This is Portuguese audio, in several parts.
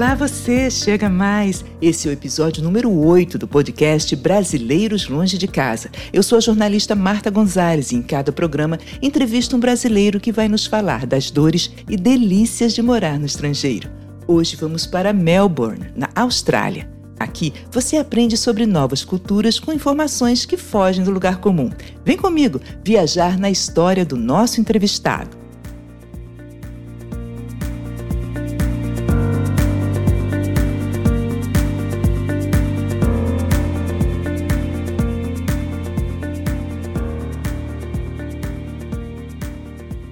Olá você, chega mais. Esse é o episódio número 8 do podcast Brasileiros Longe de Casa. Eu sou a jornalista Marta Gonzalez e em cada programa entrevisto um brasileiro que vai nos falar das dores e delícias de morar no estrangeiro. Hoje vamos para Melbourne, na Austrália. Aqui você aprende sobre novas culturas com informações que fogem do lugar comum. Vem comigo viajar na história do nosso entrevistado.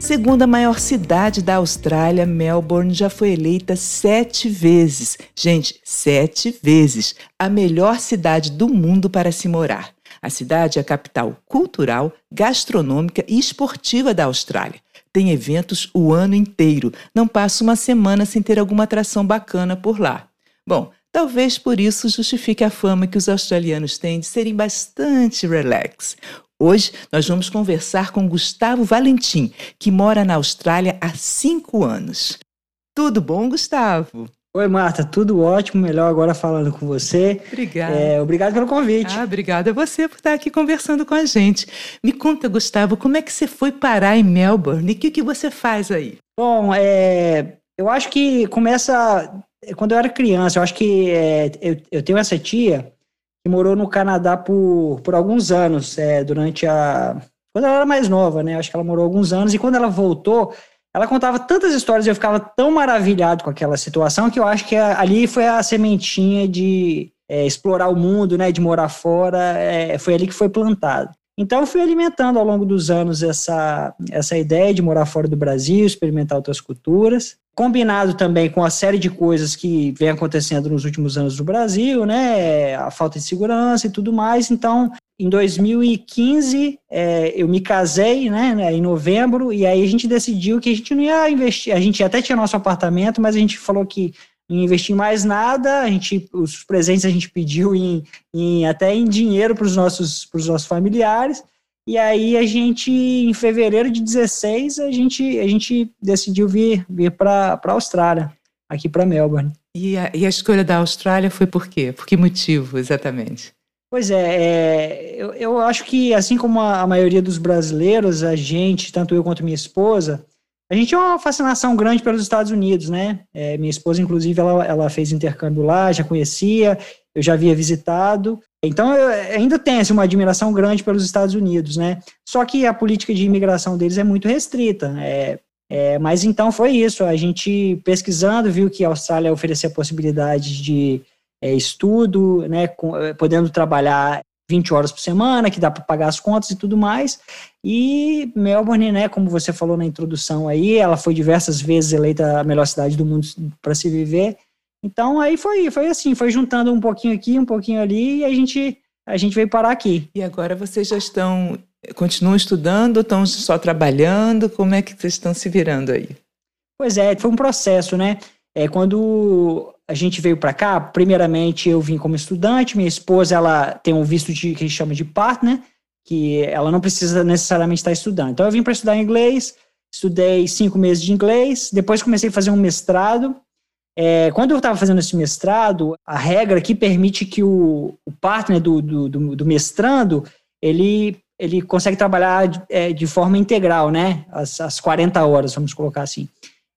Segunda maior cidade da Austrália, Melbourne já foi eleita sete vezes. Gente, sete vezes. A melhor cidade do mundo para se morar. A cidade é a capital cultural, gastronômica e esportiva da Austrália. Tem eventos o ano inteiro. Não passa uma semana sem ter alguma atração bacana por lá. Bom, Talvez por isso justifique a fama que os australianos têm de serem bastante relax. Hoje nós vamos conversar com Gustavo Valentim, que mora na Austrália há cinco anos. Tudo bom, Gustavo? Oi, Marta, tudo ótimo. Melhor agora falando com você. Obrigada. É, obrigado pelo convite. Ah, obrigada a você por estar aqui conversando com a gente. Me conta, Gustavo, como é que você foi parar em Melbourne e o que, que você faz aí? Bom, é, eu acho que começa quando eu era criança. Eu acho que é, eu, eu tenho essa tia que morou no Canadá por, por alguns anos, é, durante a. Quando ela era mais nova, né? Acho que ela morou alguns anos, e quando ela voltou, ela contava tantas histórias e eu ficava tão maravilhado com aquela situação que eu acho que ali foi a sementinha de é, explorar o mundo, né? De morar fora, é, foi ali que foi plantado. Então, eu fui alimentando ao longo dos anos essa, essa ideia de morar fora do Brasil, experimentar outras culturas combinado também com a série de coisas que vem acontecendo nos últimos anos no Brasil, né, a falta de segurança e tudo mais. Então, em 2015, é, eu me casei, né, né, em novembro, e aí a gente decidiu que a gente não ia investir, a gente até tinha nosso apartamento, mas a gente falou que ia investir em mais nada, a gente, os presentes a gente pediu em, em até em dinheiro para os nossos, nossos familiares, e aí a gente, em fevereiro de 16, a gente, a gente decidiu vir, vir para a Austrália, aqui para Melbourne. E a, e a escolha da Austrália foi por quê? Por que motivo, exatamente? Pois é, é eu, eu, acho que assim como a, a, maioria dos brasileiros, a gente, tanto eu quanto minha esposa, a gente tem uma fascinação grande pelos Estados Unidos, né? É, minha esposa, inclusive, ela, ela fez intercâmbio lá, já conhecia, eu já havia visitado. Então, eu ainda tenho assim, uma admiração grande pelos Estados Unidos, né? Só que a política de imigração deles é muito restrita. É, é, mas então foi isso. A gente pesquisando viu que a Austrália oferecia possibilidades de é, estudo, né? Com, é, podendo trabalhar 20 horas por semana, que dá para pagar as contas e tudo mais. E Melbourne, né, como você falou na introdução aí, ela foi diversas vezes eleita a melhor cidade do mundo para se viver. Então aí foi, foi assim, foi juntando um pouquinho aqui, um pouquinho ali, e a gente, a gente veio parar aqui. E agora vocês já estão, continuam estudando, estão só trabalhando? Como é que vocês estão se virando aí? Pois é, foi um processo, né? É, quando a gente veio para cá, primeiramente eu vim como estudante, minha esposa ela tem um visto de, que a gente chama de partner, que ela não precisa necessariamente estar estudando. Então eu vim para estudar inglês, estudei cinco meses de inglês, depois comecei a fazer um mestrado é, quando eu estava fazendo esse mestrado, a regra que permite que o, o partner do, do, do, mestrando, ele, ele consegue trabalhar de, é, de forma integral, né? As, as 40 horas, vamos colocar assim.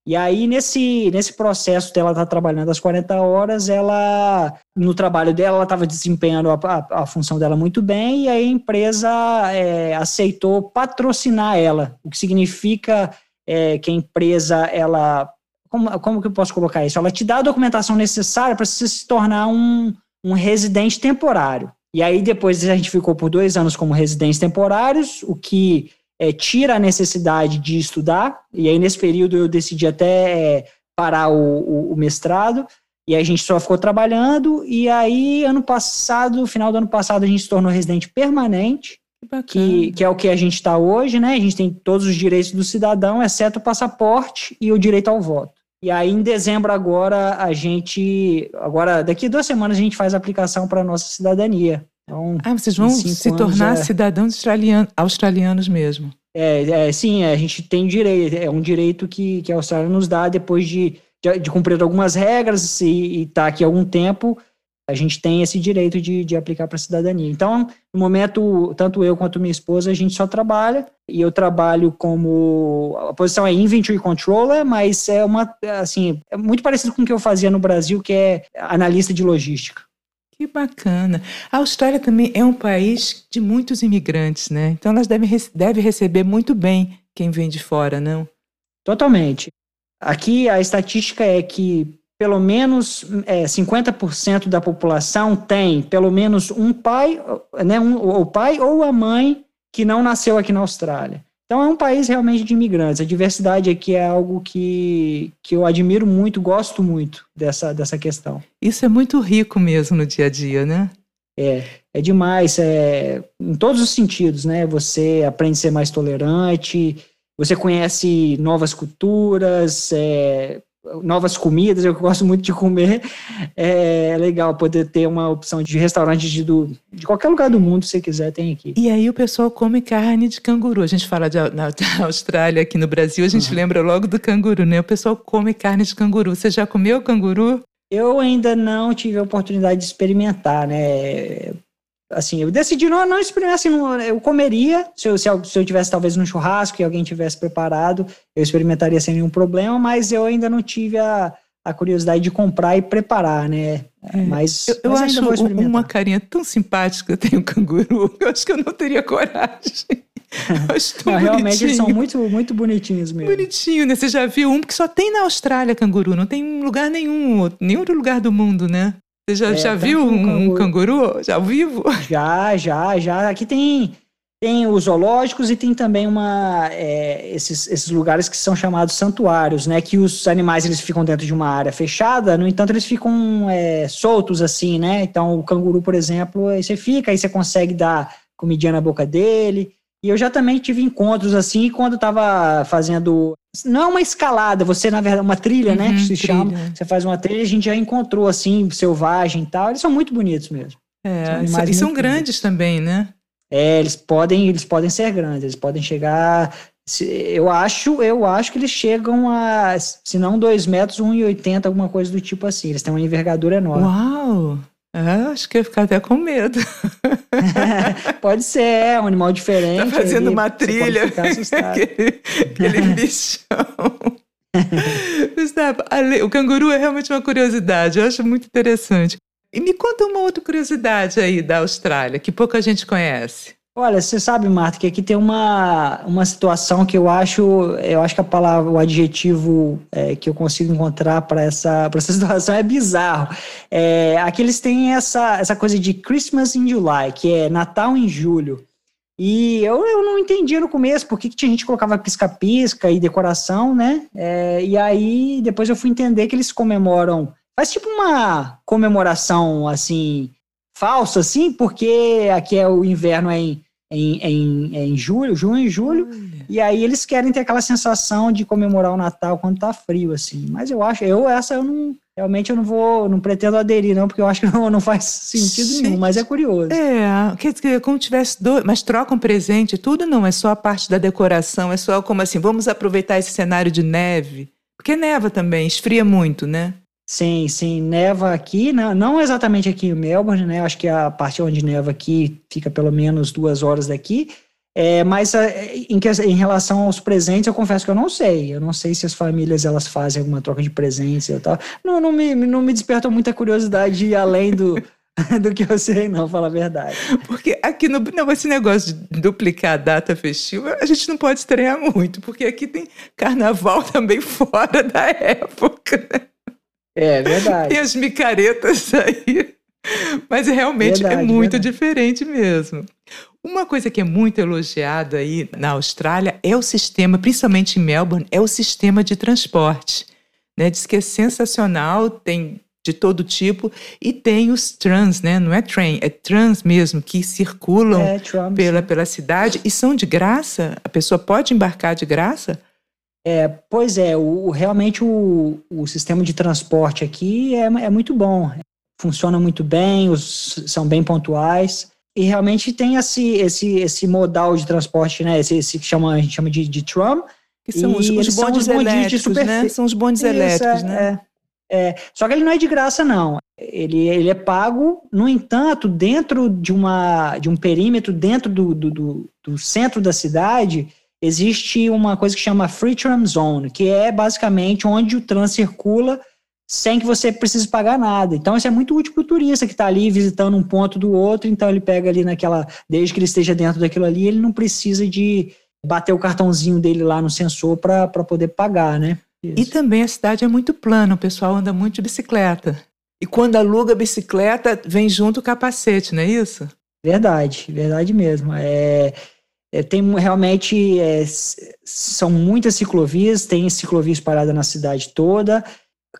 E aí, nesse, nesse processo dela estar tá trabalhando as 40 horas, ela, no trabalho dela, ela estava desempenhando a, a, a, função dela muito bem, e aí a empresa é, aceitou patrocinar ela, o que significa é, que a empresa, ela como, como que eu posso colocar isso? Ela te dá a documentação necessária para você se tornar um, um residente temporário. E aí depois a gente ficou por dois anos como residentes temporários, o que é, tira a necessidade de estudar. E aí nesse período eu decidi até é, parar o, o, o, mestrado. E a gente só ficou trabalhando. E aí ano passado, final do ano passado, a gente se tornou residente permanente. Que, que, é o que a gente está hoje, né? A gente tem todos os direitos do cidadão, exceto o passaporte e o direito ao voto. E aí, em dezembro, agora, a gente. Agora, daqui duas semanas, a gente faz a aplicação para a nossa cidadania. Então, ah, vocês vão se tornar é... cidadãos australianos, australianos mesmo. É, é, sim, a gente tem direito, é um direito que, que a Austrália nos dá depois de de, de cumprir algumas regras e estar tá aqui há algum tempo, a gente tem esse direito de, de aplicar para a cidadania. Então, no momento, tanto eu quanto minha esposa, a gente só trabalha, e eu trabalho como, a posição é Inventory Controller, mas é uma, assim, é muito parecido com o que eu fazia no Brasil, que é analista de logística. Que bacana. A Austrália também é um país de muitos imigrantes, né? Então, elas devem, deve receber muito bem quem vem de fora, não? Totalmente. Aqui a estatística é que pelo menos é, 50% da população tem pelo menos um pai, né, um, o pai ou a mãe que não nasceu aqui na Austrália. Então é um país realmente de imigrantes. A diversidade aqui é algo que, que eu admiro muito, gosto muito dessa, dessa questão. Isso é muito rico mesmo no dia a dia, né? É, é demais, é, em todos os sentidos, né? Você aprende a ser mais tolerante, você conhece novas culturas, é, novas comidas, eu gosto muito de comer. É legal poder ter uma opção de restaurante de, do, de qualquer lugar do mundo, se quiser, tem aqui. E aí o pessoal come carne de canguru. A gente fala de, na, da Austrália, aqui no Brasil, a gente uhum. lembra logo do canguru, né? O pessoal come carne de canguru. Você já comeu canguru? Eu ainda não tive a oportunidade de experimentar, né? Assim, eu decidi não, não experimentar, assim, não, eu comeria, se eu, se eu, se eu tivesse talvez no churrasco e alguém tivesse preparado, eu experimentaria sem nenhum problema, mas eu ainda não tive a, a curiosidade de comprar e preparar, né? É. Mas eu, eu mas acho uma carinha tão simpática tem o canguru, eu acho que eu não teria coragem. não, realmente eles são muito, muito bonitinhos mesmo. Bonitinho, né? Você já viu um que só tem na Austrália canguru, não tem em lugar nenhum, nenhum outro lugar do mundo, né? Você já, é, já viu um, um canguru. já ao vivo? Já, já, já. Aqui tem, tem os zoológicos e tem também uma, é, esses, esses lugares que são chamados santuários, né? Que os animais eles ficam dentro de uma área fechada, no entanto eles ficam é, soltos assim, né? Então o canguru, por exemplo, aí você fica, aí você consegue dar comidinha na boca dele. E eu já também tive encontros assim, quando estava fazendo. Não é uma escalada, você, na verdade, uma trilha, né, uhum, né? Que se trilha. chama. Você faz uma trilha, a gente já encontrou assim, selvagem e tal. Eles são muito bonitos mesmo. É, são e são grandes também, né? É, eles podem, eles podem ser grandes, eles podem chegar. Eu acho, eu acho que eles chegam a, se não 2 metros, 1,80, alguma coisa do tipo assim. Eles têm uma envergadura enorme. Uau! Ah, acho que ia ficar até com medo. pode ser, é um animal diferente. Tá fazendo uma trilha. aquele, aquele bichão. Gustavo, o canguru é realmente uma curiosidade, eu acho muito interessante. E me conta uma outra curiosidade aí da Austrália, que pouca gente conhece. Olha, você sabe, Marta, que aqui tem uma, uma situação que eu acho, eu acho que a palavra, o adjetivo é, que eu consigo encontrar para essa, essa situação é bizarro. É, aqui eles têm essa, essa coisa de Christmas in July, que é Natal em julho. E eu, eu não entendia no começo por que, que tinha gente colocava pisca-pisca e decoração, né? É, e aí depois eu fui entender que eles comemoram. Faz tipo uma comemoração assim falso, assim, porque aqui é o inverno é em, em, em, em julho, junho e julho, e aí eles querem ter aquela sensação de comemorar o Natal quando tá frio, assim. Mas eu acho, eu essa eu não, realmente eu não vou, não pretendo aderir, não, porque eu acho que não, não faz sentido Sim. nenhum, mas é curioso. É, quer dizer, como tivesse dois, mas trocam presente, tudo não, é só a parte da decoração, é só como assim, vamos aproveitar esse cenário de neve, porque neva também, esfria muito, né? Sim, sim, neva aqui, não, não exatamente aqui em Melbourne, né? Acho que a parte onde neva aqui fica pelo menos duas horas daqui. É, mas é, em, em, relação aos presentes, eu confesso que eu não sei. Eu não sei se as famílias elas fazem alguma troca de presentes e tal. Não, não me, não me desperta muita curiosidade além do, do que eu sei, não, falar a verdade. Porque aqui no não, esse negócio de duplicar a data festiva, a gente não pode estranhar muito, porque aqui tem carnaval também fora da época. Né? É verdade. Tem as micaretas aí. Mas realmente é verdade, é muito verdade. diferente mesmo. Uma coisa que é muito elogiada aí na Austrália é o sistema, principalmente em Melbourne, é o sistema de transporte. Né? Diz que é sensacional, tem de todo tipo, e tem os trans, né? Não é train, é trans mesmo, que circulam é, pela, pela cidade e são de graça. A pessoa pode embarcar de graça? É, pois é, o, realmente o, o sistema de transporte aqui é, é muito bom. Funciona muito bem, os, são bem pontuais. E realmente tem esse, esse, esse modal de transporte, né? Esse, esse que chama, a gente chama de, de tram, Que são os, os bondes são os elétricos, né? São os bondes Isso, elétricos, né? É, é. Só que ele não é de graça, não. Ele, ele é pago, no entanto, dentro de, uma, de um perímetro, dentro do, do, do, do centro da cidade, existe uma coisa que chama Free Tram Zone, que é basicamente onde o trânsito circula sem que você precise pagar nada. Então, isso é muito útil para o turista que está ali visitando um ponto do outro, então ele pega ali naquela, desde que ele esteja dentro daquilo ali, ele não precisa de bater o cartãozinho dele lá no sensor para poder pagar, né? Isso. E também a cidade é muito plana, o pessoal anda muito de bicicleta. E quando aluga a bicicleta, vem junto o capacete, não é isso? Verdade, verdade mesmo. É, é tem realmente é, são muitas ciclovias, tem ciclovias paradas na cidade toda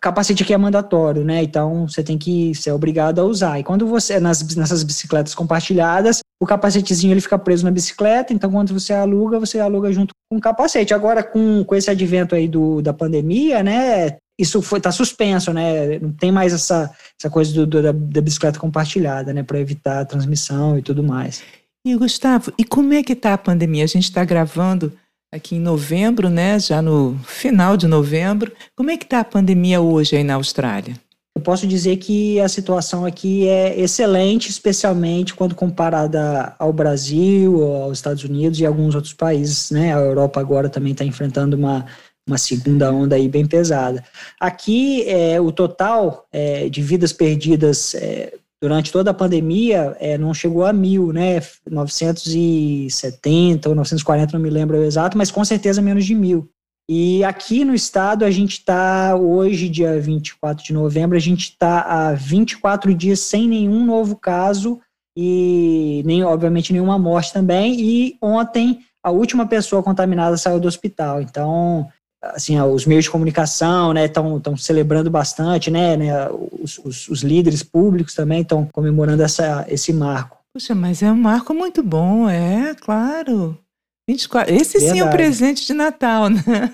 capacete aqui é mandatório, né? Então você tem que ser obrigado a usar. E quando você nas nessas bicicletas compartilhadas, o capacetezinho ele fica preso na bicicleta, então quando você aluga, você aluga junto com o capacete. Agora com, com esse advento aí do, da pandemia, né? Isso foi tá suspenso, né? Não tem mais essa, essa coisa do, do da, da bicicleta compartilhada, né? Para evitar a transmissão e tudo mais. E Gustavo, e como é que tá a pandemia? A gente está gravando aqui em novembro, né? Já no final de novembro. Como é que está a pandemia hoje aí na Austrália? Eu posso dizer que a situação aqui é excelente, especialmente quando comparada ao Brasil, aos Estados Unidos e alguns outros países, né? A Europa agora também está enfrentando uma, uma segunda onda aí bem pesada. Aqui, é, o total é, de vidas perdidas é, durante toda a pandemia é, não chegou a mil, né? 970 ou 940, não me lembro o exato, mas com certeza menos de mil. E aqui no estado, a gente está, hoje, dia 24 de novembro, a gente está há 24 dias sem nenhum novo caso e, nem, obviamente, nenhuma morte também. E ontem, a última pessoa contaminada saiu do hospital. Então, assim, os meios de comunicação, né, estão celebrando bastante, né, né os, os, os líderes públicos também estão comemorando essa, esse marco. Puxa, mas é um marco muito bom, é, claro. 24, esse Verdade. sim é o presente de Natal, né?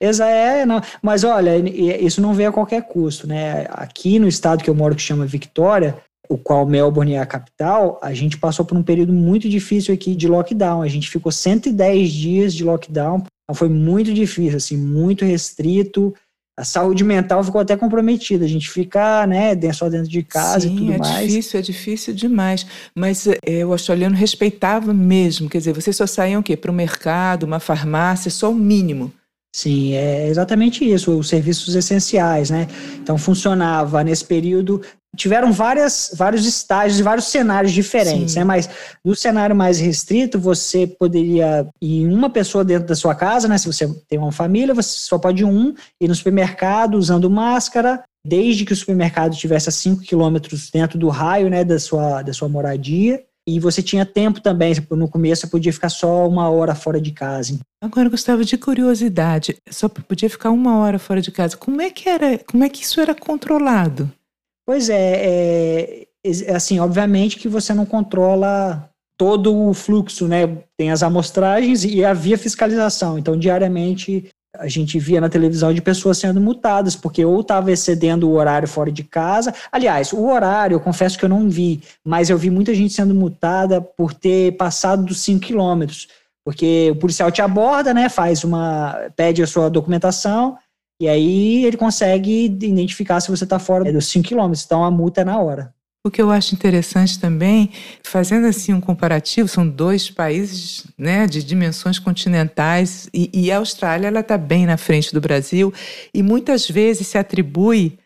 Exa é, não. Mas olha, isso não veio a qualquer custo, né? Aqui no estado que eu moro, que chama Victoria, o qual Melbourne é a capital, a gente passou por um período muito difícil aqui de lockdown. A gente ficou 110 dias de lockdown então foi muito difícil, assim, muito restrito. A saúde mental ficou até comprometida. A gente fica, né, só dentro de casa Sim, e tudo é mais. É difícil, é difícil demais. Mas é, o australiano respeitava mesmo. Quer dizer, vocês só saíam o quê? Para o mercado, uma farmácia, só o mínimo. Sim, é exatamente isso, os serviços essenciais, né? Então funcionava nesse período tiveram várias, vários estágios e vários cenários diferentes, Sim. né? Mas no cenário mais restrito, você poderia ir uma pessoa dentro da sua casa, né? Se você tem uma família, você só pode ir um, ir no supermercado usando máscara, desde que o supermercado tivesse a 5 quilômetros dentro do raio, né, da sua, da sua moradia. E você tinha tempo também, no começo você podia ficar só uma hora fora de casa. Agora, Gustavo, de curiosidade, só podia ficar uma hora fora de casa. Como é que era, como é que isso era controlado? Pois é, é, assim, obviamente que você não controla todo o fluxo, né? Tem as amostragens e havia fiscalização. Então, diariamente a gente via na televisão de pessoas sendo multadas, porque ou estava excedendo o horário fora de casa. Aliás, o horário, eu confesso que eu não vi, mas eu vi muita gente sendo multada por ter passado dos 5 quilômetros. Porque o policial te aborda, né? Faz uma. pede a sua documentação e aí ele consegue identificar se você está fora dos 5 km, então a multa é na hora. O que eu acho interessante também, fazendo assim um comparativo, são dois países né, de dimensões continentais e, e a Austrália ela está bem na frente do Brasil e muitas vezes se atribui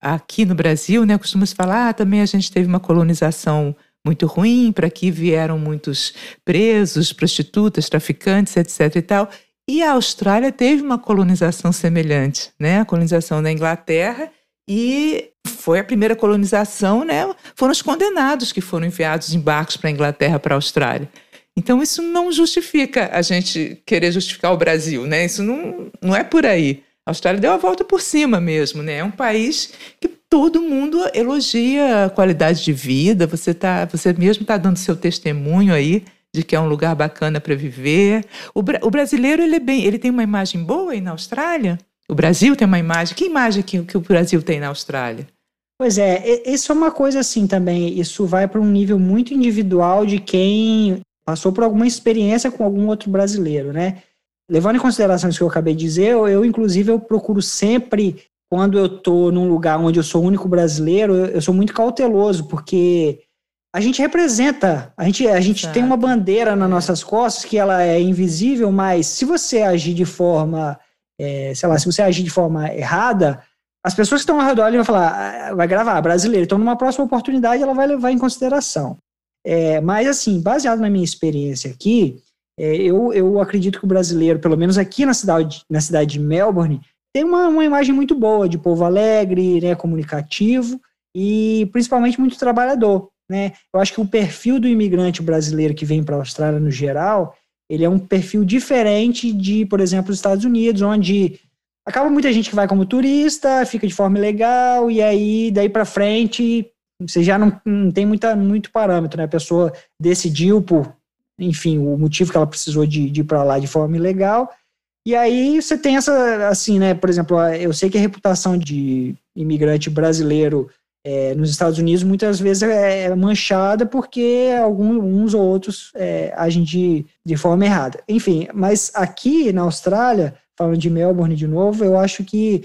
aqui no Brasil, né, costuma-se falar, ah, também a gente teve uma colonização muito ruim, para aqui vieram muitos presos, prostitutas, traficantes, etc e tal. E a Austrália teve uma colonização semelhante, né? A colonização da Inglaterra e foi a primeira colonização, né? Foram os condenados que foram enviados em barcos para a Inglaterra, para a Austrália. Então isso não justifica a gente querer justificar o Brasil, né? Isso não, não é por aí. A Austrália deu a volta por cima mesmo, né? É um país que todo mundo elogia a qualidade de vida. Você tá, você mesmo está dando seu testemunho aí de que é um lugar bacana para viver. O, o, brasileiro ele é bem, ele tem uma imagem boa aí na Austrália. O Brasil tem uma imagem. Que imagem que, que o Brasil tem na Austrália? Pois é, isso é uma coisa assim também. Isso vai para um nível muito individual de quem passou por alguma experiência com algum outro brasileiro, né? levando em consideração isso que eu acabei de dizer, eu, eu inclusive eu procuro sempre quando eu estou num lugar onde eu sou o único brasileiro, eu, eu sou muito cauteloso, porque a gente representa, a gente, a gente tem uma bandeira nas é. nossas costas que ela é invisível, mas se você agir de forma, é, sei lá, se você agir de forma errada, as pessoas que estão ao redor vão falar, ah, vai gravar, brasileiro. Então, numa próxima oportunidade, ela vai levar em consideração. É, mas, assim, baseado na minha experiência aqui, é, eu, eu acredito que o brasileiro, pelo menos aqui na cidade, na cidade de Melbourne, tem uma, uma imagem muito boa de povo alegre, né, comunicativo e principalmente muito trabalhador. Né? Eu acho que o perfil do imigrante brasileiro que vem para a Austrália no geral, ele é um perfil diferente de, por exemplo, os Estados Unidos, onde acaba muita gente que vai como turista, fica de forma legal e aí daí para frente você já não, não tem muita, muito parâmetro, né? A pessoa decidiu por, enfim, o motivo que ela precisou de, de ir para lá de forma ilegal. E aí você tem essa, assim, né? Por exemplo, eu sei que a reputação de imigrante brasileiro é, nos Estados Unidos muitas vezes é, é manchada porque alguns ou outros é, agem de, de forma errada. Enfim, mas aqui na Austrália, falando de Melbourne de novo, eu acho que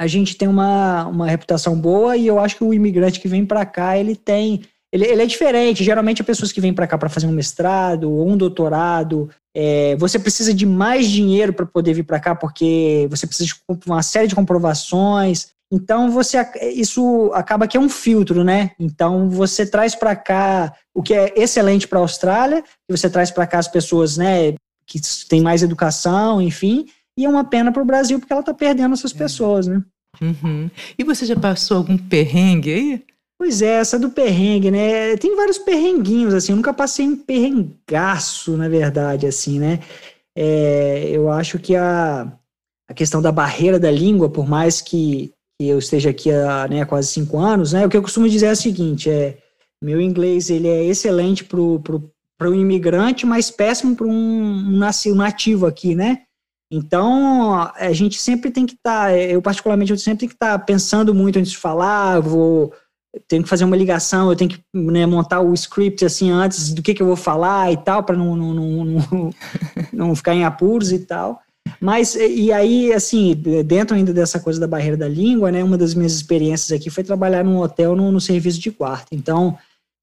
a gente tem uma, uma reputação boa e eu acho que o imigrante que vem para cá, ele tem. Ele, ele, é diferente. Geralmente, as pessoas que vêm para cá para fazer um mestrado ou um doutorado, é, você precisa de mais dinheiro para poder vir para cá, porque você precisa de uma série de comprovações. Então, você isso acaba que é um filtro, né? Então, você traz para cá o que é excelente para a Austrália, e você traz para cá as pessoas, né, que têm mais educação, enfim, e é uma pena para o Brasil porque ela está perdendo essas é. pessoas, né? Uhum. E você já passou algum perrengue aí? Pois é, essa do perrengue, né? Tem vários perrenguinhos, assim, eu nunca passei em perrengaço, na verdade, assim, né? É, eu acho que a, a questão da barreira da língua, por mais que, que eu esteja aqui há né, quase cinco anos, né? O que eu costumo dizer é o seguinte, é, meu inglês, ele é excelente para o imigrante, mas péssimo para um, um nativo aqui, né? Então, a gente sempre tem que estar, tá, eu particularmente, eu sempre tenho que estar tá pensando muito antes de falar, vou, tenho que fazer uma ligação, eu tenho que né, montar o script assim antes do que, que eu vou falar e tal, para não, não, não, não, não ficar em apuros e tal. Mas, e aí, assim, dentro ainda dessa coisa da barreira da língua, né, uma das minhas experiências aqui foi trabalhar num hotel no, no serviço de quarto. Então,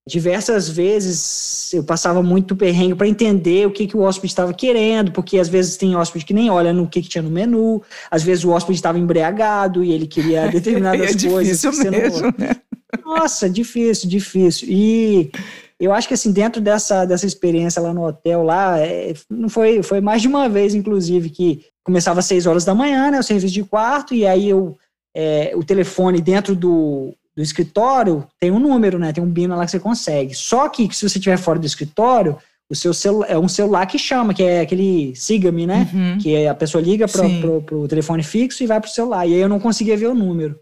Diversas vezes eu passava muito perrengue para entender o que, que o hóspede estava querendo, porque às vezes tem hóspede que nem olha no que, que tinha no menu, às vezes o hóspede estava embriagado e ele queria determinadas é coisas. Difícil mesmo, não... né? Nossa, difícil, difícil. E eu acho que assim, dentro dessa, dessa experiência lá no hotel, lá, é, não foi, foi mais de uma vez, inclusive, que começava às seis horas da manhã, né? O serviço de quarto, e aí eu, é, o telefone dentro do, do escritório tem um número, né? Tem um BIM lá que você consegue. Só que se você estiver fora do escritório, o seu celular é um celular que chama, que é aquele siga-me, né? Uhum. Que a pessoa liga para o telefone fixo e vai para o celular. E aí eu não conseguia ver o número.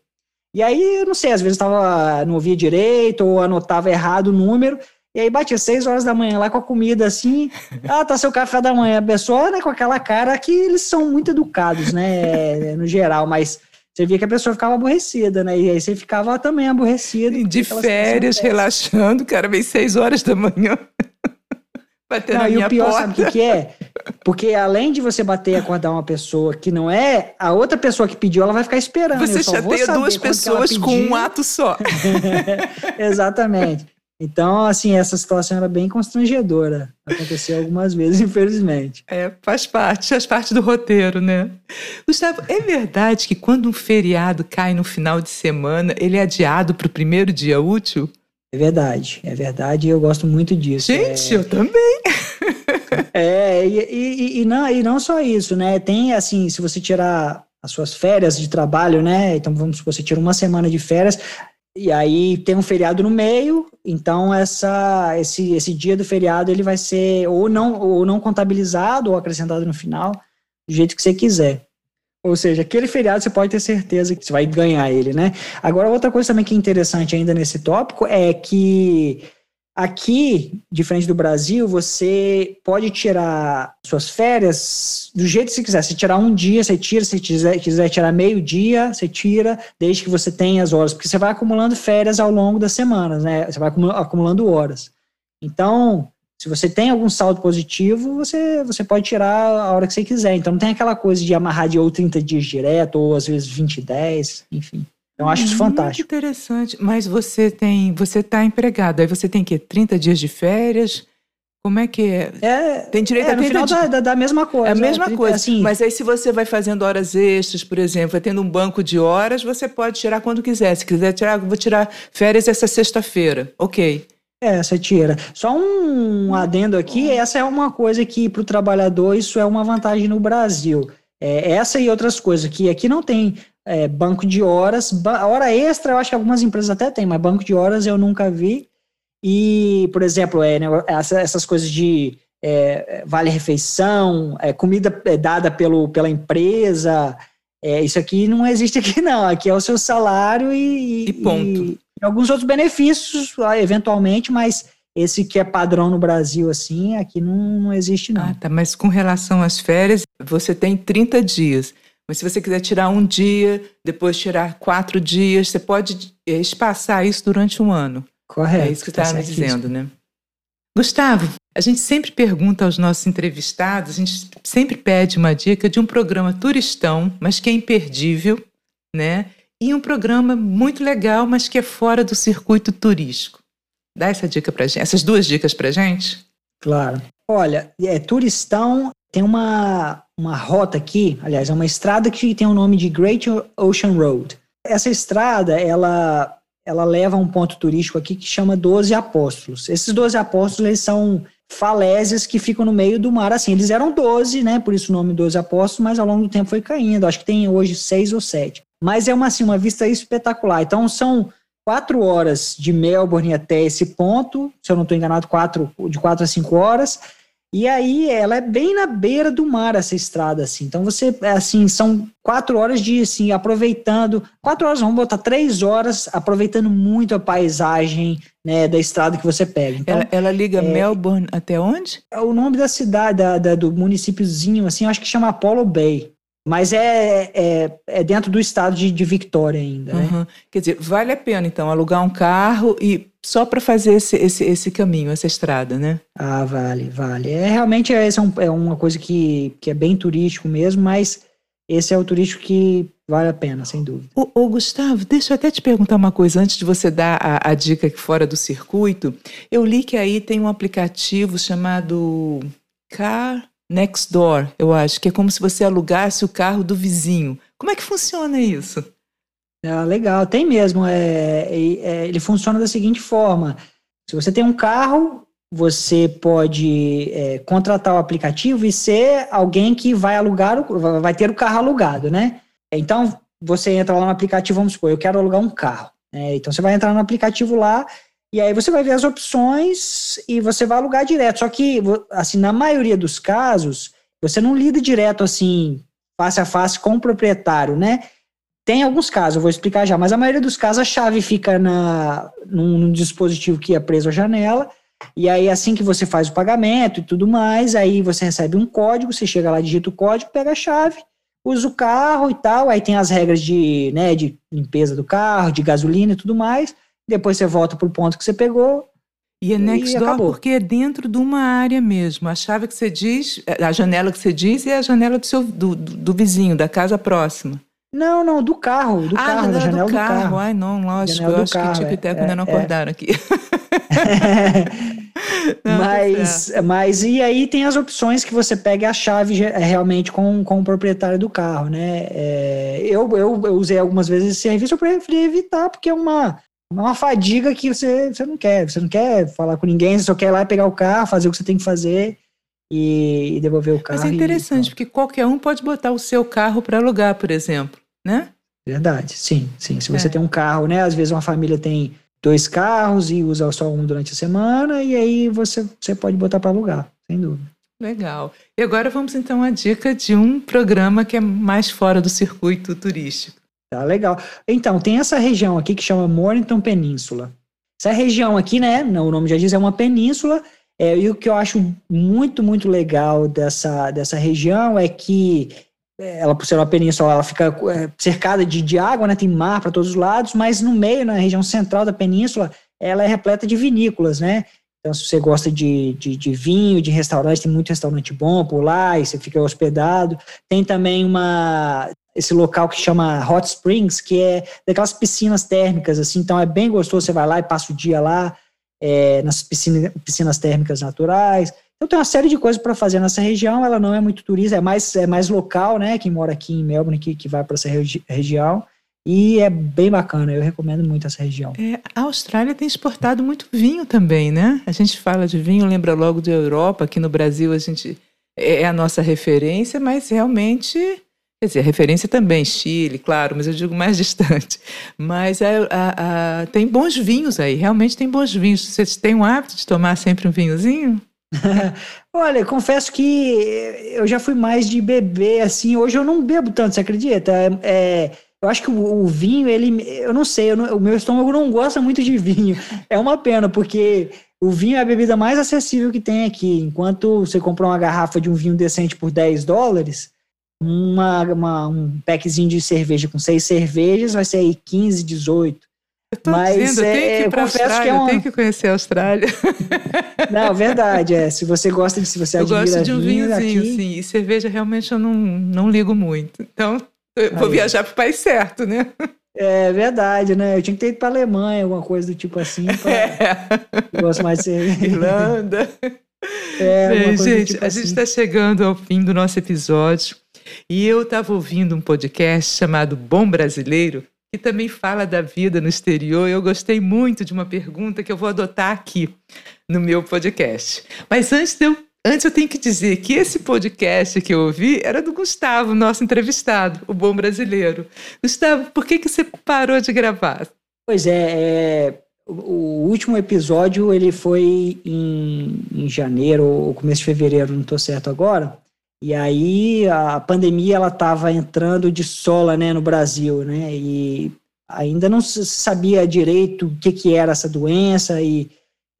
E aí, eu não sei, às vezes tava, não ouvia direito ou anotava errado o número. E aí batia seis horas da manhã lá com a comida assim. Ah, tá seu café da manhã. A pessoa, né, com aquela cara que eles são muito educados, né? no geral, mas você via que a pessoa ficava aborrecida, né? E aí você ficava também aborrecido. De férias, relaxando, cara, vem seis horas da manhã. Bater não, na e minha o pior, porta. sabe o que, que é? Porque além de você bater e acordar uma pessoa que não é, a outra pessoa que pediu, ela vai ficar esperando. Você chateia duas pessoas com um ato só. Exatamente. Então, assim, essa situação era bem constrangedora. Aconteceu algumas vezes, infelizmente. É, faz parte, faz parte do roteiro, né? Gustavo, é verdade que quando um feriado cai no final de semana, ele é adiado para o primeiro dia útil? É verdade, é verdade e eu gosto muito disso. Gente, é... eu também. é, e, e, e, não, e não só isso, né? Tem, assim, se você tirar as suas férias de trabalho, né? Então, vamos supor, você tira uma semana de férias, e aí tem um feriado no meio, então essa, esse, esse dia do feriado ele vai ser ou não, ou não contabilizado ou acrescentado no final, do jeito que você quiser. Ou seja, aquele feriado você pode ter certeza que você vai ganhar ele, né? Agora, outra coisa também que é interessante ainda nesse tópico é que Aqui, diferente do Brasil, você pode tirar suas férias do jeito que você quiser. Se tirar um dia, você tira. Se quiser, quiser tirar meio dia, você tira, desde que você tenha as horas. Porque você vai acumulando férias ao longo das semanas, né? Você vai acumulando horas. Então, Se você tem algum saldo positivo, você, você pode tirar a hora que você quiser. Então não tem aquela coisa de amarrar de ou 30 dias direto, ou às vezes 20 e 10, enfim. Eu acho isso fantástico. Muito interessante. Mas você tem, você está empregado, aí você tem que 30 dias de férias. Como é que é? é tem direito é, a 30 no final dias. Da, da, mesma coisa. É a mesma 30, coisa. Assim, mas aí se você vai fazendo horas extras, por exemplo, vai tendo um banco de horas, você pode tirar quando quiser. Se quiser tirar, vou tirar férias essa sexta-feira. Ok. É, você tira. Só um adendo aqui, essa é uma coisa que para o trabalhador isso é uma vantagem no Brasil. É, essa e outras coisas, que aqui não tem é, banco de horas, hora extra eu acho que algumas empresas até têm, mas banco de horas eu nunca vi. E, por exemplo, é, né, essas coisas de é, vale-refeição, é, comida é, dada pelo, pela empresa, é, isso aqui não existe aqui não, aqui é o seu salário e, e ponto. E, alguns outros benefícios, ah, eventualmente, mas esse que é padrão no Brasil, assim, aqui não, não existe, não. Ah, tá. Mas com relação às férias, você tem 30 dias. Mas se você quiser tirar um dia, depois tirar quatro dias, você pode eh, espaçar isso durante um ano. Correto. É isso que você está tá me dizendo, né? Gustavo, a gente sempre pergunta aos nossos entrevistados, a gente sempre pede uma dica de um programa turistão, mas que é imperdível, né? e um programa muito legal, mas que é fora do circuito turístico. Dá essa dica para gente, essas duas dicas para gente? Claro. Olha, é, Turistão tem uma, uma rota aqui, aliás, é uma estrada que tem o nome de Great Ocean Road. Essa estrada, ela, ela leva a um ponto turístico aqui que chama Doze Apóstolos. Esses Doze Apóstolos, eles são falésias que ficam no meio do mar. Assim, eles eram 12, né? Por isso o nome 12 apóstolos, mas ao longo do tempo foi caindo. Acho que tem hoje seis ou sete. Mas é uma, assim, uma vista espetacular. Então são quatro horas de Melbourne até esse ponto, se eu não estou enganado, quatro, de quatro a cinco horas. E aí ela é bem na beira do mar essa estrada assim. Então você assim são quatro horas de assim aproveitando quatro horas vamos botar três horas aproveitando muito a paisagem né da estrada que você pega. Então, ela, ela liga é, Melbourne até onde? É o nome da cidade da, da, do municípiozinho assim acho que chama Apollo Bay. Mas é, é, é, dentro do estado de, de Victoria ainda, né? Uhum. Quer dizer, vale a pena, então, alugar um carro e só para fazer esse, esse, esse caminho, essa estrada, né? Ah, vale, vale. É, realmente, essa é, é uma coisa que, que é bem turístico mesmo, mas esse é o turístico que vale a pena, sem dúvida. Ô, ô, Gustavo, deixa eu até te perguntar uma coisa antes de você dar a, a dica aqui fora do circuito. Eu li que aí tem um aplicativo chamado Car next door, eu acho, que é como se você alugasse o carro do vizinho. Como é que funciona isso? É, legal, tem mesmo. É, é, ele funciona da seguinte forma: se você tem um carro, você pode é, contratar o aplicativo e ser alguém que vai alugar, vai ter o carro alugado, né? Então você entra lá no aplicativo, vamos supor, eu quero alugar um carro. Né? Então você vai entrar no aplicativo lá e aí você vai ver as opções e você vai alugar direto. Só que, assim, na maioria dos casos, você não lida direto, assim, face a face com o proprietário, né? Tem alguns casos, eu vou explicar já, mas a maioria dos casos a chave fica na, num, num dispositivo que é preso à janela, e aí assim que você faz o pagamento e tudo mais, aí você recebe um código, você chega lá, digita o código, pega a chave, usa o carro e tal, aí tem as regras de, né, de limpeza do carro, de gasolina e tudo mais, depois você volta para o ponto que você pegou. E é next door acabou. porque é dentro de uma área mesmo. A chave que você diz, a janela que você diz é a janela do, seu, do, do, do vizinho, da casa próxima. Não, não, do carro, do ah, carro, da janela do carro. do carro. Ai, não, lógico, eu acho carro, que tipo e Teco é, ainda não é. acordaram aqui. não, mas, tá mas e aí tem as opções que você pega a chave é, realmente com, com o proprietário do carro, né? É, eu, eu, eu usei algumas vezes esse serviço, eu preferi evitar, porque é uma, é uma fadiga que você, você não quer. Você não quer falar com ninguém, você só quer ir lá pegar o carro, fazer o que você tem que fazer e, e devolver o carro. Mas é interessante, e, porque qualquer um pode botar o seu carro para alugar, por exemplo, né? Verdade, sim, sim. Se você é. tem um carro, né? Às vezes uma família tem dois carros e usa só um durante a semana, e aí você, você pode botar para alugar, sem dúvida. Legal. E agora vamos então à dica de um programa que é mais fora do circuito turístico. Tá legal. Então, tem essa região aqui que chama Mornington Península. Essa região aqui, né, o nome já diz, é uma península, é, e o que eu acho muito, muito legal dessa, dessa região é que é, ela, por ser uma península, ela fica é, cercada de, de água, né, tem mar para todos os lados, mas no meio, na região central da península, ela é repleta de vinícolas, né, Então, se você gosta de, de, de, vinho, de restaurante, tem muito restaurante bom por lá e você fica hospedado. Tem também uma esse local que chama Hot Springs, que é daquelas piscinas térmicas, assim, então é bem gostoso, você vai lá e passa o dia lá, é, nas piscina, piscinas térmicas naturais. Então tem uma série de coisas para fazer nessa região, ela não é muito turista, é mais, é mais local, né, quem mora aqui em Melbourne, que, que vai para essa regi região, e é bem bacana, eu recomendo muito essa região. É, a Austrália tem exportado muito vinho também, né? A gente fala de vinho, lembra logo da Europa, aqui no Brasil a gente é, é a nossa referência, mas realmente, quer dizer, a referência também, Chile, claro, mas eu digo mais distante. Mas a, a, a, tem bons vinhos aí, realmente tem bons vinhos. Vocês têm o hábito de tomar sempre um vinhozinho? Olha, confesso que eu já fui mais de beber, assim, hoje eu não bebo tanto, você acredita? É, eu acho que o, o, vinho, ele, eu não sei, eu não, o meu estômago não gosta muito de vinho. É uma pena, porque o vinho é a bebida mais acessível que tem aqui. Enquanto você comprar uma garrafa de um vinho decente por 10 dólares, uma, uma, um packzinho de cerveja com seis cervejas vai ser aí 15, 18. Eu tô Mas dizendo, é, tenho que ir para a Austrália, que é eu tenho que conhecer a Austrália. Não, verdade, é. Se você gosta de, se você Eu gosto de um vinho vinhozinho, aqui... sim. E cerveja realmente eu não, não ligo muito. Então, eu vou Aí. viajar para o país certo, né? É verdade, né? Eu tinha que ter ido para Alemanha, alguma coisa do tipo assim. Pra... É. Eu gosto mais de cerveja. Irlanda. É, Bem, gente, tipo a assim. gente está chegando ao fim do nosso episódio. E eu estava ouvindo um podcast chamado Bom Brasileiro, que também fala da vida no exterior. Eu gostei muito de uma pergunta que eu vou adotar aqui no meu podcast. Mas antes de eu Antes eu tenho que dizer que esse podcast que eu ouvi era do Gustavo, nosso entrevistado, o bom brasileiro. Gustavo, por que, que você parou de gravar? Pois é, é o último episódio ele foi em, em janeiro ou começo de fevereiro, não estou certo agora. E aí a pandemia ela estava entrando de sola, né, no Brasil, né? E ainda não se sabia direito o que que era essa doença e,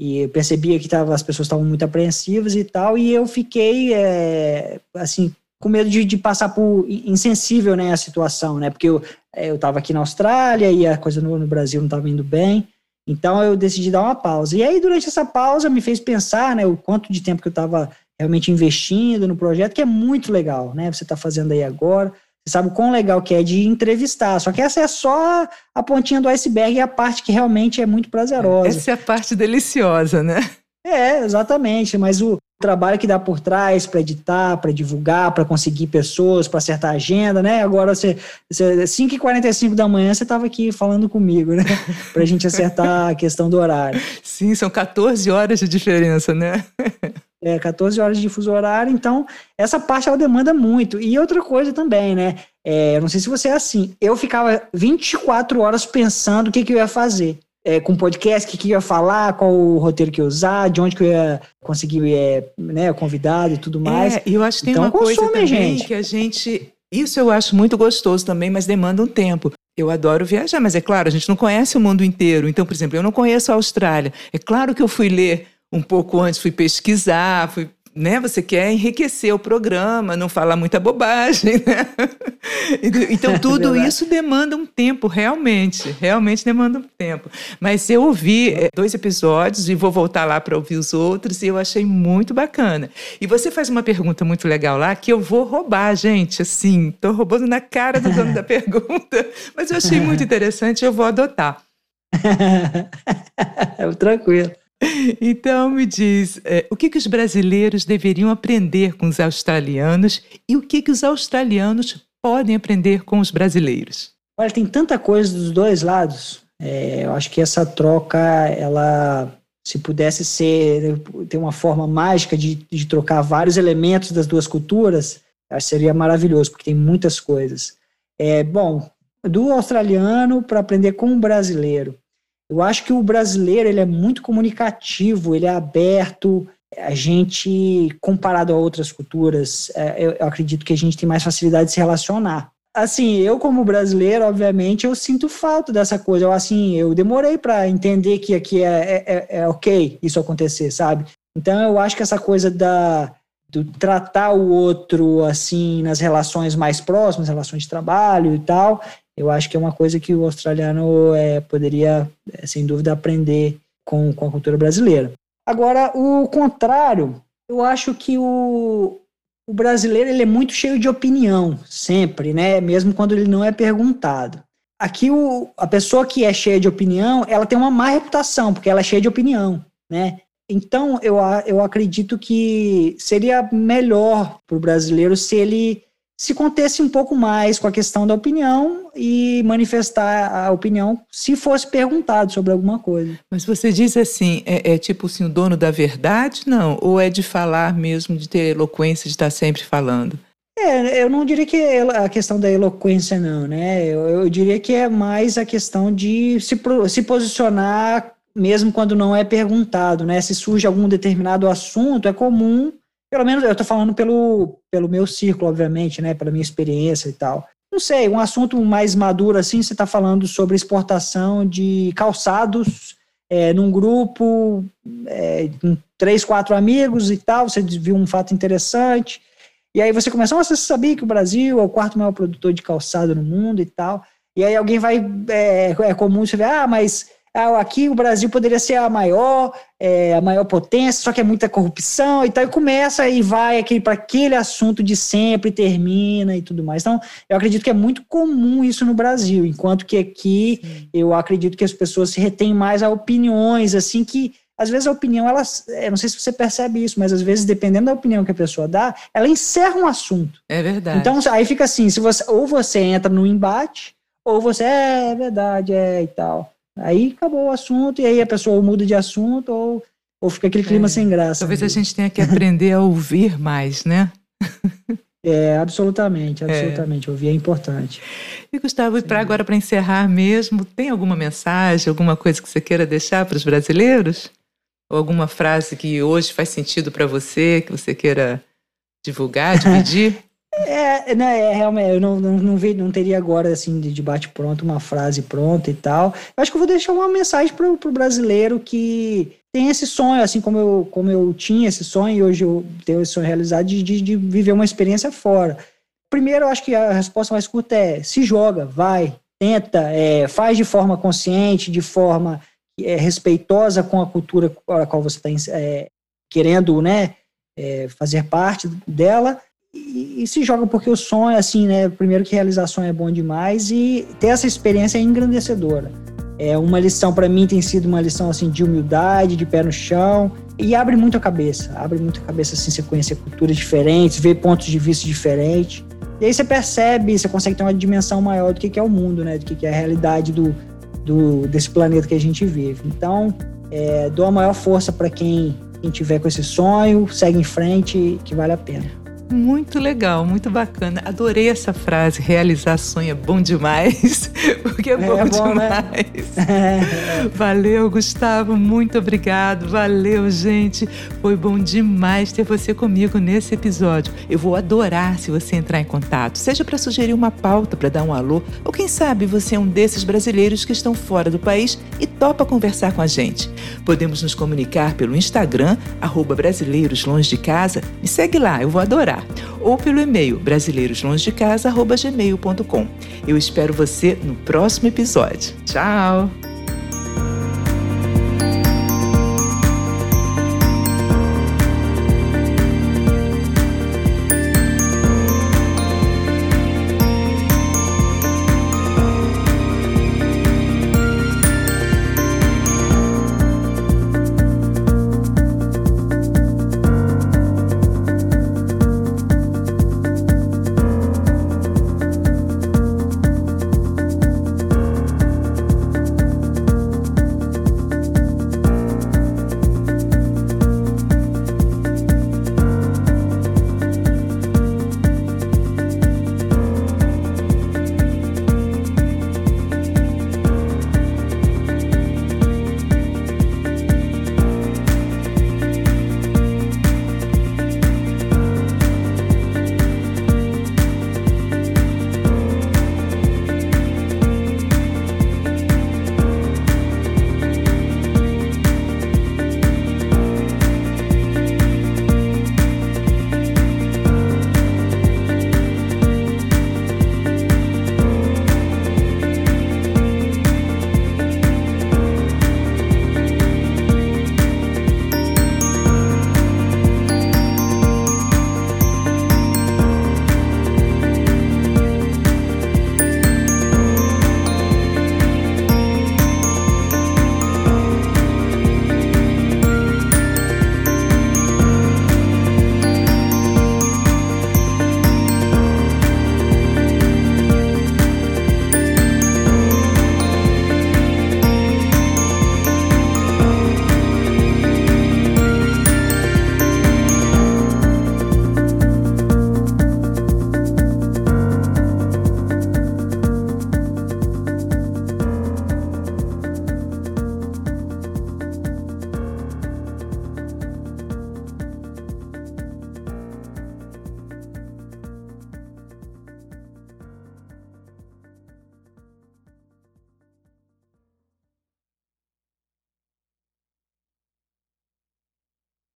e percebia que tava, as pessoas estavam muito apreensivas e tal. E eu fiquei é, assim com medo de, de, passar por insensível, né, a situação, né? Porque eu eu estava aqui na Austrália e a coisa no, no Brasil não estava indo bem. Então eu decidi dar uma pausa. E aí durante essa pausa me fez pensar, né, o quanto de tempo que eu estava realmente investindo no projeto, que é muito legal, né? Você está fazendo aí agora, você sabe o quão legal que é de entrevistar. Só que essa é só a pontinha do iceberg e a parte que realmente é muito prazerosa. Essa é a parte deliciosa, né? É, exatamente. Mas o trabalho que dá por trás para editar, para divulgar, para conseguir pessoas, para acertar a agenda, né? Agora você, você 5h45 da manhã você estava aqui falando comigo, né? Para a gente acertar a questão do horário. Sim, são 14 horas de diferença, né? é, 14 horas de fuso horário, então essa parte ela demanda muito. E outra coisa também, né? É, eu não sei se você é assim, eu ficava 24 horas pensando o que, que eu ia fazer. É, com podcast, o que, que eu ia falar, qual o roteiro que eu ia usar, de onde que eu ia conseguir é, né, convidado e tudo mais. É, eu acho que tem então, uma coisa também gente. que a gente... Isso eu acho muito gostoso também, mas demanda um tempo. Eu adoro viajar, mas é claro, a gente não conhece o mundo inteiro. Então, por exemplo, eu não conheço a Austrália. É claro que eu fui ler um pouco antes fui pesquisar, fui né? Você quer enriquecer o programa, não falar muita bobagem, né? Então tudo é isso demanda um tempo, realmente, realmente demanda um tempo. Mas eu ouvi é, dois episódios e vou voltar lá para ouvir os outros e eu achei muito bacana. E você faz uma pergunta muito legal lá que eu vou roubar, gente, assim, tô roubando na cara do dono da pergunta, mas eu achei muito interessante, eu vou adotar. Tranquilo. Então me diz, é, o que, que os brasileiros deveriam aprender com os australianos e o que, que os australianos podem aprender com os brasileiros? Olha, tem tanta coisa dos dois lados. É, eu acho que essa troca, ela, se pudesse ser, ter uma forma mágica de, de trocar vários elementos das duas culturas, seria maravilhoso, porque tem muitas coisas. É, bom, do australiano para aprender com o brasileiro. Eu acho que o brasileiro ele é muito comunicativo, ele é aberto. A gente, comparado a outras culturas, é, eu, acredito que a gente tem mais facilidade de se relacionar. Assim, eu como brasileiro, obviamente, eu sinto falta dessa coisa. Eu, assim, eu demorei para entender que aqui é, é, é, é ok isso acontecer, sabe? Então, eu acho que essa coisa da, do tratar o outro assim nas relações mais próximas, relações de trabalho e tal, eu acho que é uma coisa que o australiano é, poderia, é, sem dúvida, aprender com, com a cultura brasileira. Agora, o contrário, eu acho que o, o brasileiro ele é muito cheio de opinião, sempre, né? Mesmo quando ele não é perguntado. Aqui, o, a pessoa que é cheia de opinião, ela tem uma má reputação, porque ela é cheia de opinião, né? Então, eu, eu acredito que seria melhor para o brasileiro se ele se contesse um pouco mais com a questão da opinião e manifestar a opinião se fosse perguntado sobre alguma coisa. Mas você diz assim, é, é, tipo assim, o dono da verdade, não? Ou é de falar mesmo, de ter eloquência, de estar sempre falando? É, eu não diria que é a questão da eloquência, não, né? Eu, eu diria que é mais a questão de se, se posicionar mesmo quando não é perguntado, né? Se surge algum determinado assunto, é comum pelo menos eu estou falando pelo, pelo meu círculo, obviamente, né? Pela minha experiência e tal. Não sei, um assunto mais maduro assim, você está falando sobre exportação de calçados é, num grupo, é, com três, quatro amigos e tal, você viu um fato interessante, e aí você começa, você sabia que o Brasil é o quarto maior produtor de calçado no mundo e tal, e aí alguém vai, é, é comum você ver, ah, mas aqui o Brasil poderia ser a maior, é, a maior potência, só que é muita corrupção e tal, e começa e vai para aquele assunto de sempre, termina e tudo mais. Então, eu acredito que é muito comum isso no Brasil, enquanto que aqui eu acredito que as pessoas se retêm mais a opiniões, assim, que às vezes a opinião, ela, é, não sei se você percebe isso, mas às vezes, dependendo da opinião que a pessoa dá, ela encerra um assunto. É verdade. Então, aí fica assim, se você, ou você entra no embate, ou você, é, é verdade, é e tal. Aí acabou o assunto, e aí a pessoa muda de assunto ou, ou fica aquele clima é, sem graça. Talvez a gente tenha que aprender a ouvir mais, né? É, absolutamente, é. absolutamente. É. Ouvir é importante. E Gustavo, e para agora, para encerrar mesmo, tem alguma mensagem, alguma coisa que você queira deixar para os brasileiros? Ou alguma frase que hoje faz sentido para você, que você queira divulgar, dividir? É, né, é, realmente, eu não, não, não, vi, não teria agora, assim, de debate pronto, uma frase pronta e tal. Eu acho que eu vou deixar uma mensagem pro, pro brasileiro que tem esse sonho, assim como eu, como eu tinha esse sonho e hoje eu tenho esse sonho realizado de, de, de viver uma experiência fora. Primeiro, eu acho que a resposta mais curta é se joga, vai, tenta, é, faz de forma consciente, de forma é, respeitosa com a cultura a qual você está é, querendo, né, é, fazer parte dela e, se joga porque o sonho, assim, né? Primeiro que realizar sonho é bom demais e ter essa experiência é engrandecedora. É uma lição para mim tem sido uma lição assim de humildade, de pé no chão e abre muito a cabeça, abre muito a cabeça assim, você conhecer culturas diferentes, ver pontos de vista diferentes. E aí você percebe, você consegue ter uma dimensão maior do que é o mundo, né? Do que é a realidade do, do desse planeta que a gente vive. Então, é, dou a maior força para quem, quem tiver com esse sonho, segue em frente, que vale a pena. Muito legal, muito bacana. Adorei essa frase, realizar sonho é bom demais, porque é, é bom, é bom né? demais. Né? Valeu, Gustavo, muito obrigado. Valeu, gente. Foi bom demais ter você comigo nesse episódio. Eu vou adorar se você entrar em contato, seja para sugerir uma pauta, para dar um alô, ou quem sabe você é um desses brasileiros que estão fora do país e topa conversar com a gente. Podemos nos comunicar pelo Instagram, arroba brasileiros longe de casa. Me segue lá, eu vou adorar ou pelo e-mail brasileiroslongedecasa.gmail.com. Eu espero você no próximo episódio. Tchau!